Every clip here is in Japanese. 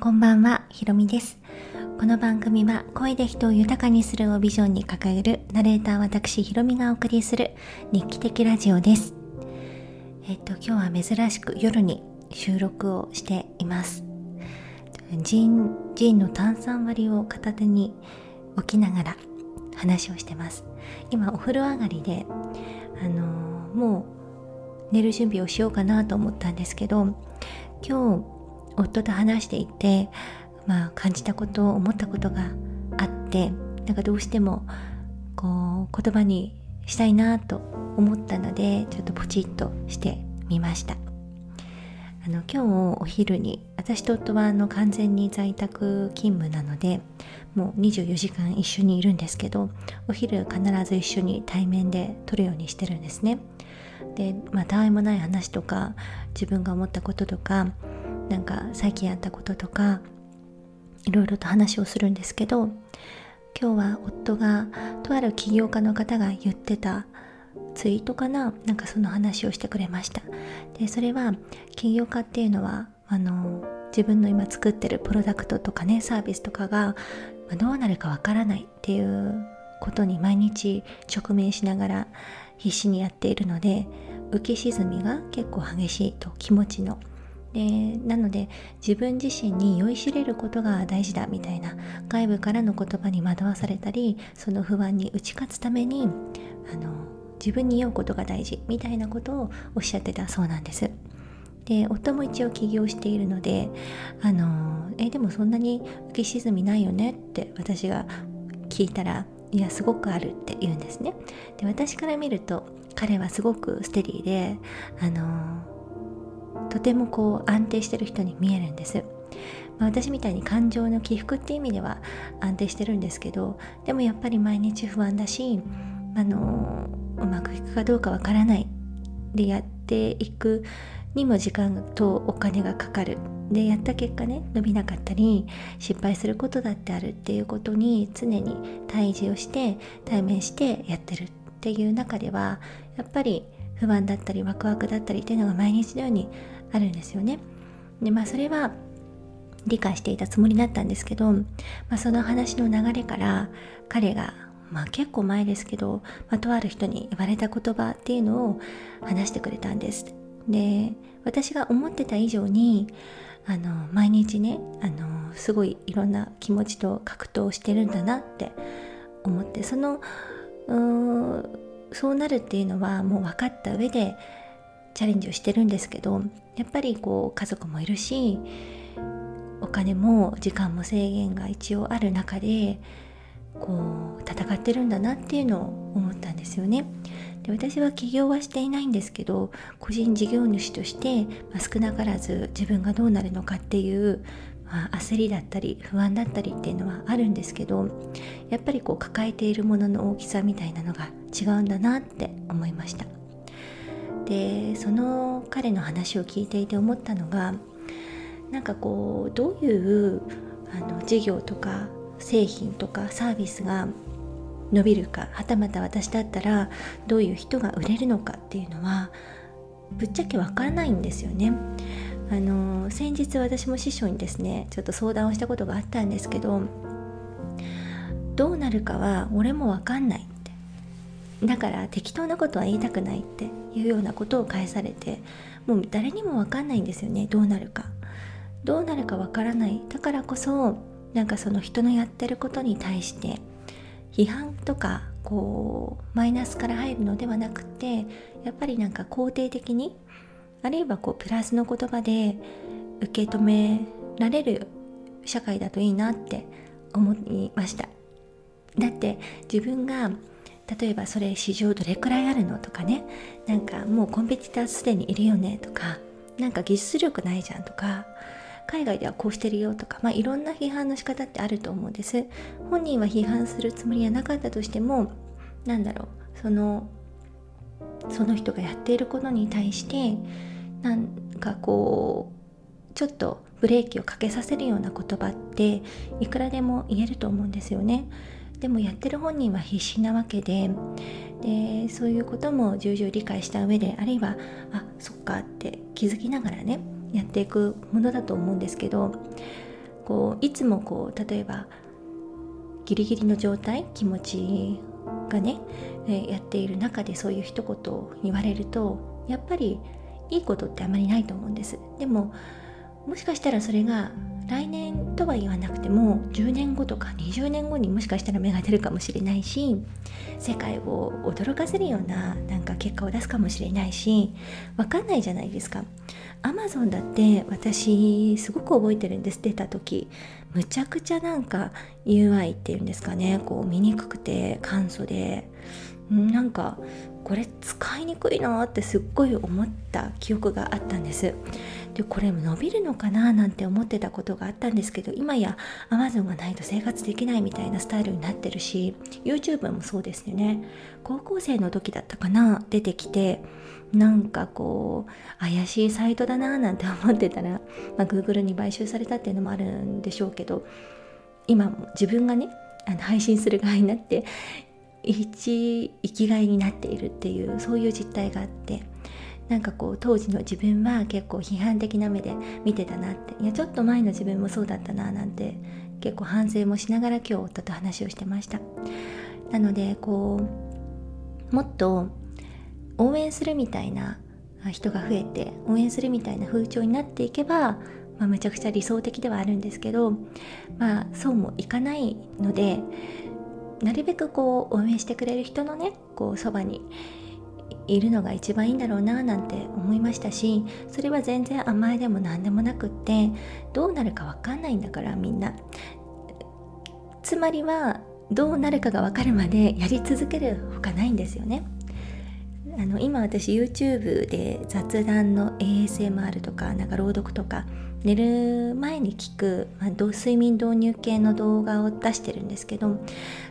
こんばんは、ひろみです。この番組は声で人を豊かにするをビジョンに掲げるナレーター私ひろみがお送りする日記的ラジオです。えっと、今日は珍しく夜に収録をしています。ジン、ジンの炭酸割りを片手に置きながら話をしてます。今お風呂上がりで、あのー、もう寝る準備をしようかなと思ったんですけど、今日夫と話していて、まあ、感じたこと思ったことがあってなんかどうしてもこう言葉にしたいなと思ったのでちょっとポチッとしてみました。あの今日お昼に私と夫はあの完全に在宅勤務なのでもう24時間一緒にいるんですけどお昼必ず一緒に対面で撮るようにしてるんですね。でまあたわいもない話とか自分が思ったこととかなんか最近やったこととかいろいろと話をするんですけど今日は夫がとある起業家の方が言ってたツイートかななんかその話をしてくれました。でそれは起業家っていうのはあの自分の今作ってるプロダクトとかねサービスとかがどうなるかわからないっていうことに毎日直面しながら必死にやっているので浮き沈みが結構激しいと気持ちのでなので自分自身に酔いしれることが大事だみたいな外部からの言葉に惑わされたりその不安に打ち勝つためにあの自分に酔うことが大事みたいなことをおっしゃってたそうなんです。で夫も一応起業しているのであのえでもそんなに浮き沈みないよねって私が聞いたらいやすごくあるって言うんですねで私から見ると彼はすごくステディであのとてもこう安定してる人に見えるんです、まあ、私みたいに感情の起伏っていう意味では安定してるんですけどでもやっぱり毎日不安だしあのうまくいくかどうかわからないでやっていくにも時間とお金がかかる。でやった結果ね伸びなかったり失敗することだってあるっていうことに常に対峙をして対面してやってるっていう中ではやっぱり不安だったりワクワクだったりっていうのが毎日のようにあるんですよね。でまあそれは理解していたつもりだったんですけど、まあ、その話の流れから彼が、まあ、結構前ですけど、まあ、とある人に言われた言葉っていうのを話してくれたんです。で私が思ってた以上にあの毎日ねあのすごいいろんな気持ちと格闘してるんだなって思ってそのそうなるっていうのはもう分かった上でチャレンジをしてるんですけどやっぱりこう家族もいるしお金も時間も制限が一応ある中でこう戦ってるんだなっていうのを思ったんですよね。で私は起業はしていないんですけど個人事業主として、まあ、少なからず自分がどうなるのかっていう、まあ、焦りだったり不安だったりっていうのはあるんですけどやっぱりこう抱えているものの大きさみたいなのが違うんだなって思いました。でその彼の話を聞いていて思ったのがなんかこうどういうあの事業とか製品とかサービスが伸びるかはたまた私だったらどういう人が売れるのかっていうのはぶっちゃけわからないんですよね。あの先日私も師匠にですねちょっと相談をしたことがあったんですけどどうなるかは俺もわかんないだから適当なことは言いたくないっていうようなことを返されてもう誰にも分かんないんですよね。どうなるか。どうなるか分からない。だからこそなんかその人のやってることに対して批判とかこうマイナスから入るのではなくてやっぱりなんか肯定的にあるいはこうプラスの言葉で受け止められる社会だといいなって思いました。だって自分が例えばそれ市場どれくらいあるのとかね。なんかもうコンペティターすでにいるよねとか。なんか技術力ないじゃんとか。海外ではこうしてるよとか、まあ、いろんな批判の仕方ってあると思うんです。本人は批判するつもりはなかったとしてもなんだろう。そのその人がやっていることに対してなんかこうちょっとブレーキをかけさせるような言葉っていくらでも言えると思うんですよね。でもやってる本人は必死なわけででそういうことも重々理解した上であるいはあそっかって気づきながらねやっていくものだと思うんですけどこういつもこう例えばギリギリの状態気持ちがね、えやっている中でそういう一言を言われるとやっぱりいいことってあまりないと思うんです。でももしかしたらそれが来年とは言わなくても10年後とか20年後にもしかしたら芽が出るかもしれないし世界を驚かせるようななんか結果を出すかもしれないし分かんないじゃないですか。アマゾンだって私すごく覚えてるんです。出た時むちゃくちゃなんか UI っていうんですかね。こう見にくくて簡素で。なんかこれ使いにくいなってすっごい思った記憶があったんです。でこれ伸びるのかななんて思ってたことがあったんですけど今や Amazon がないと生活できないみたいなスタイルになってるし YouTube もそうですよね。高校生の時だったかな出てきてなんかこう怪しいサイトだななんて思ってたら、まあ、Google に買収されたっていうのもあるんでしょうけど今も自分がねあの配信する側になって一生きがいになっているっていうそういう実態があってなんかこう当時の自分は結構批判的な目で見てたなって。いやちょっと前の自分もそうだったななんて結構反省もしながら今日夫と話をしてました。なのでこうもっと応援するみたいな人が増えて応援するみたいな風潮になっていけば、まあ、めちゃくちゃ理想的ではあるんですけどまあそうもいかないのでなるべくこう応援してくれる人のねこうそばにいるのが一番いいんだろうななんて思いましたしそれは全然甘えでも何でもなくってどうなるか分かんないんだからみんな。つまりはどうなるかが分かるまでやり続けるほかないんですよね。あの今私 YouTube で雑談の ASMR とかなんか朗読とか寝る前に聞く、まあ、睡眠導入系の動画を出してるんですけど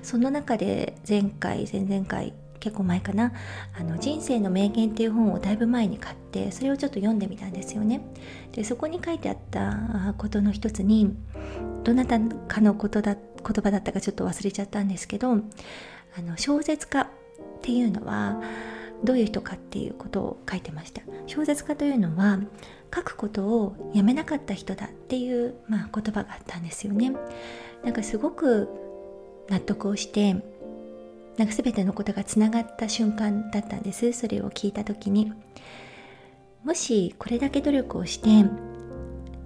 その中で前回前々回結構前かなあの人生の名言っていう本をだいぶ前に買ってそれをちょっと読んでみたんですよね。でそこに書いてあったことの一つにどなたかのことだ言葉だったかちょっと忘れちゃったんですけどあの小説家っていうのはどういう人かっていうことを書いてました。小説家というのは書くことをやめなかった人だっていう、まあ、言葉があったんですよね。なんかすごく納得をしてなんか全てのことがつながった瞬間だったんです。それを聞いた時に。もしこれだけ努力をして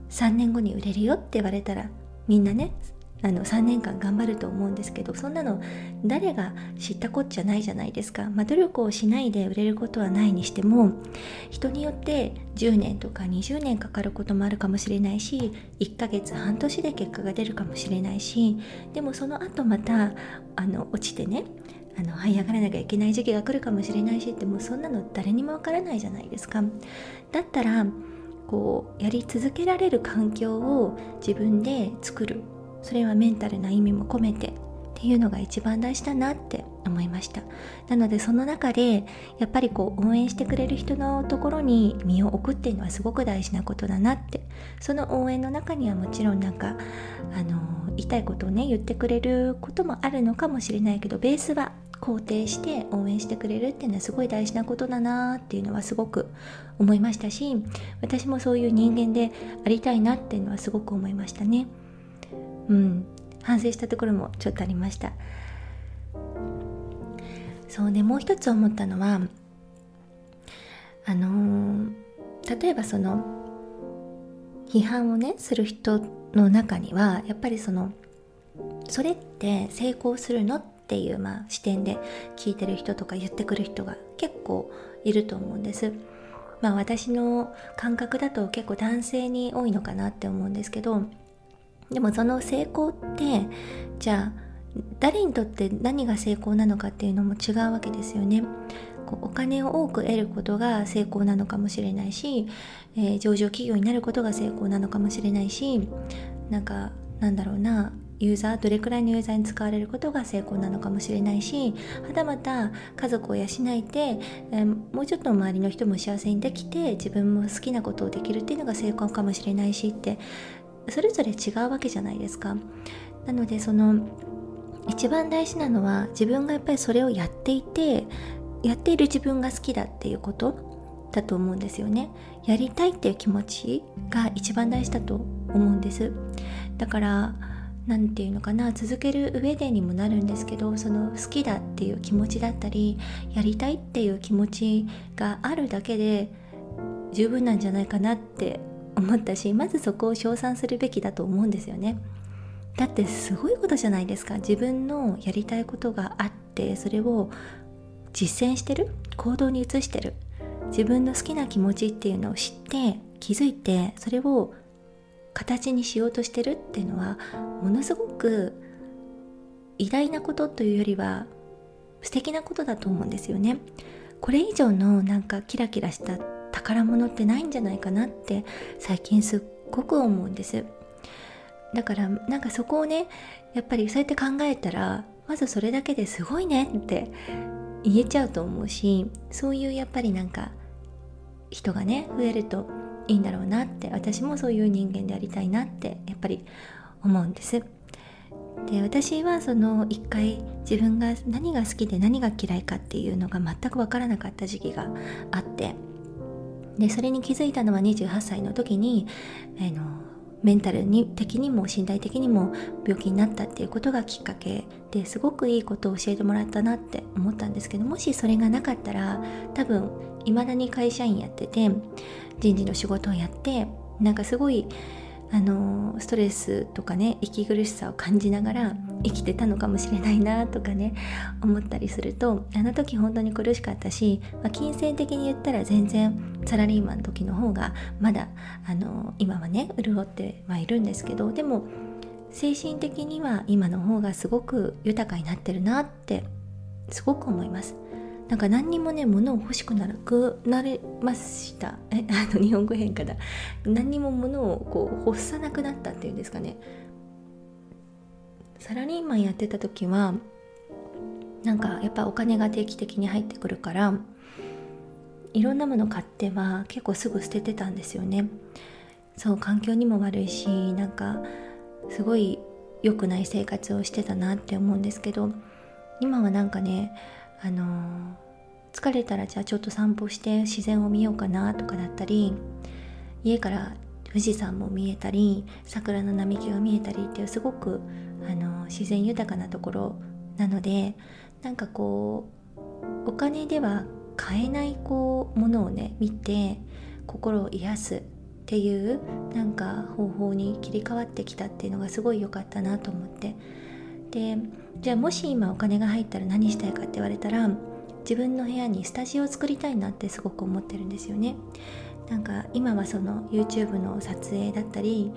3年後に売れるよって言われたらみんなねあの3年間頑張ると思うんですけどそんなの誰が知ったこっちゃないじゃないですか、まあ、努力をしないで売れることはないにしても人によって10年とか20年かかることもあるかもしれないし1ヶ月半年で結果が出るかもしれないしでもその後またあの落ちてねあの這い上がらなきゃいけない時期が来るかもしれないしってもうそんなの誰にもわからないじゃないですか。だったらこうやり続けられる環境を自分で作る。それはメンタルな意味も込めてっていうのが一番大事だなって思いましたなのでその中でやっぱりこう応援してくれる人のところに身を置くっていうのはすごく大事なことだなってその応援の中にはもちろんなんかあの言いたいことをね言ってくれることもあるのかもしれないけどベースは肯定して応援してくれるっていうのはすごい大事なことだなっていうのはすごく思いましたし私もそういう人間でありたいなっていうのはすごく思いましたね。うん反省したところもちょっとありましたそうねもう一つ思ったのはあのー、例えばその批判をねする人の中にはやっぱりそのそれって成功するのっていう、まあ、視点で聞いてる人とか言ってくる人が結構いると思うんです。まあ私の感覚だと結構男性に多いのかなって思うんですけどでもその成功ってじゃあ誰にとって何が成功なのかっていうのも違うわけですよね。こうお金を多く得ることが成功なのかもしれないし、えー、上場企業になることが成功なのかもしれないしなんかなんだろうなユーザーどれくらいのユーザーに使われることが成功なのかもしれないしはたまた家族を養いて、えー、もうちょっと周りの人も幸せにできて自分も好きなことをできるっていうのが成功かもしれないしってそれぞれ違うわけじゃないですか。なのでその一番大事なのは自分がやっぱりそれをやっていてやっている自分が好きだっていうことだと思うんですよね。やりたいっていう気持ちが一番大事だと思うんです。だから何て言うのかな続ける上でにもなるんですけどその好きだっていう気持ちだったりやりたいっていう気持ちがあるだけで十分なんじゃないかなって思ったしまずそこを称賛するべきだと思うんですよね。だってすごいことじゃないですか。自分のやりたいことがあってそれを実践してる。行動に移してる。自分の好きな気持ちっていうのを知って気づいてそれを形にしようとしてるっていうのはものすごく偉大なことというよりは素敵なことだと思うんですよね。これ以上のなんかキラキラした宝物ってないんじゃないかなって最近すっごく思うんです。だからなんかそこをねやっぱりそうやって考えたらまずそれだけですごいねって言えちゃうと思うしそういうやっぱりなんか人がね増えるといいんだろうなって私もそういう人間でありたいなってやっぱり思うんです。で私はその一回自分が何が好きで何が嫌いかっていうのが全く分からなかった時期があってでそれに気づいたのは28歳の時に、えー、のメンタルに的にも身体的にも病気になったっていうことがきっかけですごくいいことを教えてもらったなって思ったんですけどもしそれがなかったら多分いまだに会社員やってて人事の仕事をやってなんかすごいあのストレスとかね息苦しさを感じながら生きてたのかもしれないなとかね思ったりするとあの時本当に苦しかったし、まあ、金銭的に言ったら全然サラリーマンの時の方がまだあの今はね潤ってはいるんですけどでも精神的には今の方がすごく豊かになってるなってすごく思います。なんか何にもね物を欲しくなくなれました。えあの日本語変化だ。何にも物をこう欲さなくなったっていうんですかね。サラリーマンやってた時はなんかやっぱお金が定期的に入ってくるからいろんなもの買っては結構すぐ捨ててたんですよね。そう環境にも悪いしなんかすごい良くない生活をしてたなって思うんですけど今はなんかねあの疲れたらじゃあちょっと散歩して自然を見ようかなとかだったり家から富士山も見えたり桜の並木が見えたりっていうすごくあの自然豊かなところなのでなんかこうお金では買えないこうものをね見て心を癒すっていうなんか方法に切り替わってきたっていうのがすごい良かったなと思って。でじゃあもし今お金が入ったら何したいかって言われたら自分の部屋にスタジオを作りたいなってすごく思ってるんですよね。なんか今はその YouTube の撮影だったり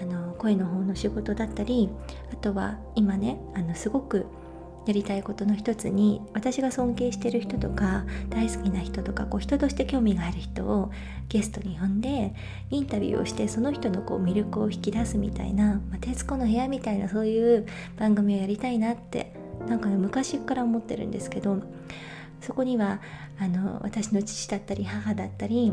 あの声の方の仕事だったりあとは今ねあのすごくやりたいことの一つに私が尊敬してる人とか大好きな人とかこう人として興味がある人をゲストに呼んでインタビューをしてその人のこう魅力を引き出すみたいな「まあ、徹子の部屋」みたいなそういう番組をやりたいなってなんかね昔から思ってるんですけどそこにはあの私の父だったり母だったり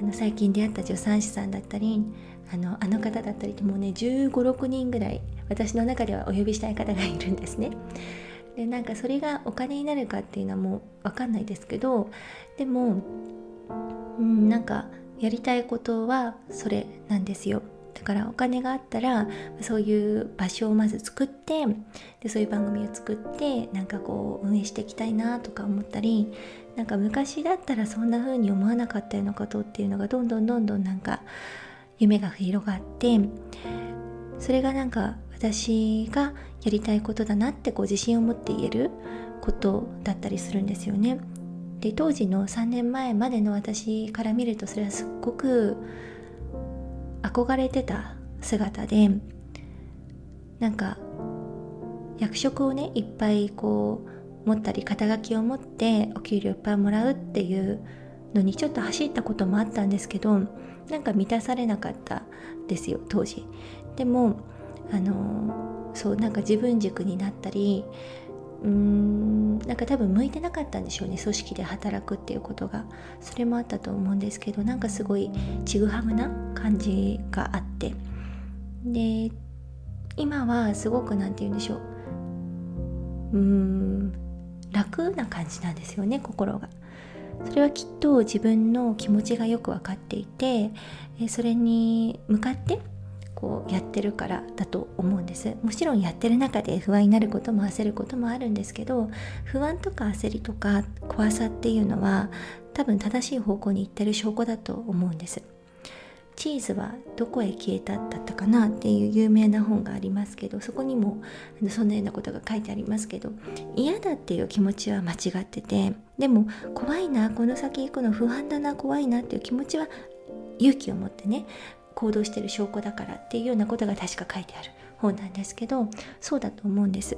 あの最近出会った助産師さんだったりあのあの方だったりってもうね1 5 6人ぐらい私の中ではお呼びしたい方がいるんですね。でなんかそれがお金になるかっていうのはもう分かんないですけどでも、うん、なんかやりたいことはそれなんですよ。だからお金があったらそういう場所をまず作ってでそういう番組を作ってなんかこう運営していきたいなとか思ったりなんか昔だったらそんな風に思わなかったようなことっていうのがどんどんどんどんなんか夢が広がってそれがなんか私がやりたいことだなってこう自信を持って言えることだったりするんですよね。で当時の3年前までの私から見るとそれはすっごく憧れてた姿でなんか役職をねいっぱいこう持ったり肩書きを持ってお給料いっぱいもらうっていうのにちょっと走ったこともあったんですけどなんか満たされなかったですよ当時でもあのそうなんか自分軸になったりうーんなんか多分向いてなかったんでしょうね組織で働くっていうことが。それもあったと思うんですけどなんかすごいちぐはぐな感じがあって。で今はすごく何て言うんでしょう。うーん楽な感じなんですよね心が。それはきっと自分の気持ちがよく分かっていてそれに向かってこうやってるからだと思うんです。もちろんやってる中で不安になることも焦ることもあるんですけど不安とか焦りとか怖さっていうのは多分正しい方向に行ってる証拠だと思うんです。チーズはどこへ消えただったかなっていう有名な本がありますけどそこにもそんなようなことが書いてありますけど嫌だっていう気持ちは間違っててでも怖いなこの先行くの不安だな怖いなっていう気持ちは勇気を持ってね行動してる証拠だからっていうようなことが確か書いてある本なんですけどそうだと思うんです。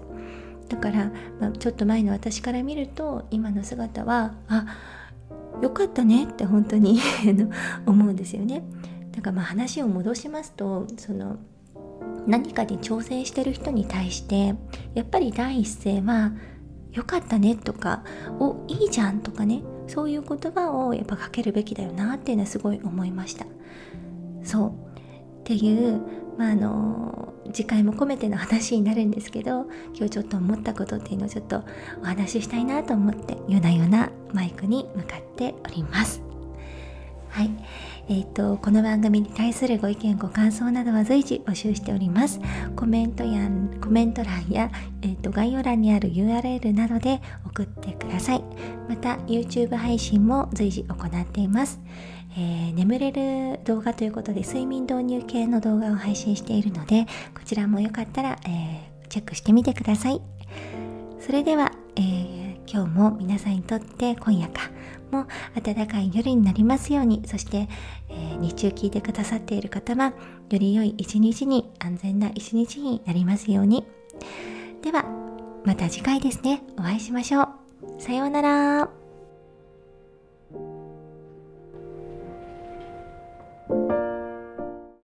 だから、まあ、ちょっと前の私から見ると今の姿はあよかったねって本当に 思うんですよね。だからまあ話を戻しますとその何かに挑戦してる人に対してやっぱり第一声は「よかったね」とか「おいいじゃん」とかねそういう言葉をやっぱかけるべきだよなっていうのはすごい思いました。そう。っていうまああの次回も込めての話になるんですけど今日ちょっと思ったことっていうのをちょっとお話ししたいなと思って夜な夜なマイクに向かっております。はいえっ、ー、と、この番組に対するご意見、ご感想などは随時募集しております。コメントや、コメント欄や、えっ、ー、と、概要欄にある URL などで送ってください。また、YouTube 配信も随時行っています。えー、眠れる動画ということで、睡眠導入系の動画を配信しているので、こちらもよかったら、えチェックしてみてください。それでは、え今日も皆さんにとって今夜か、も暖かい夜になりますように。そして、えー、日中聞いてくださっている方はより良い一日に安全な一日になりますように。ではまた次回ですね。お会いしましょう。さようなら。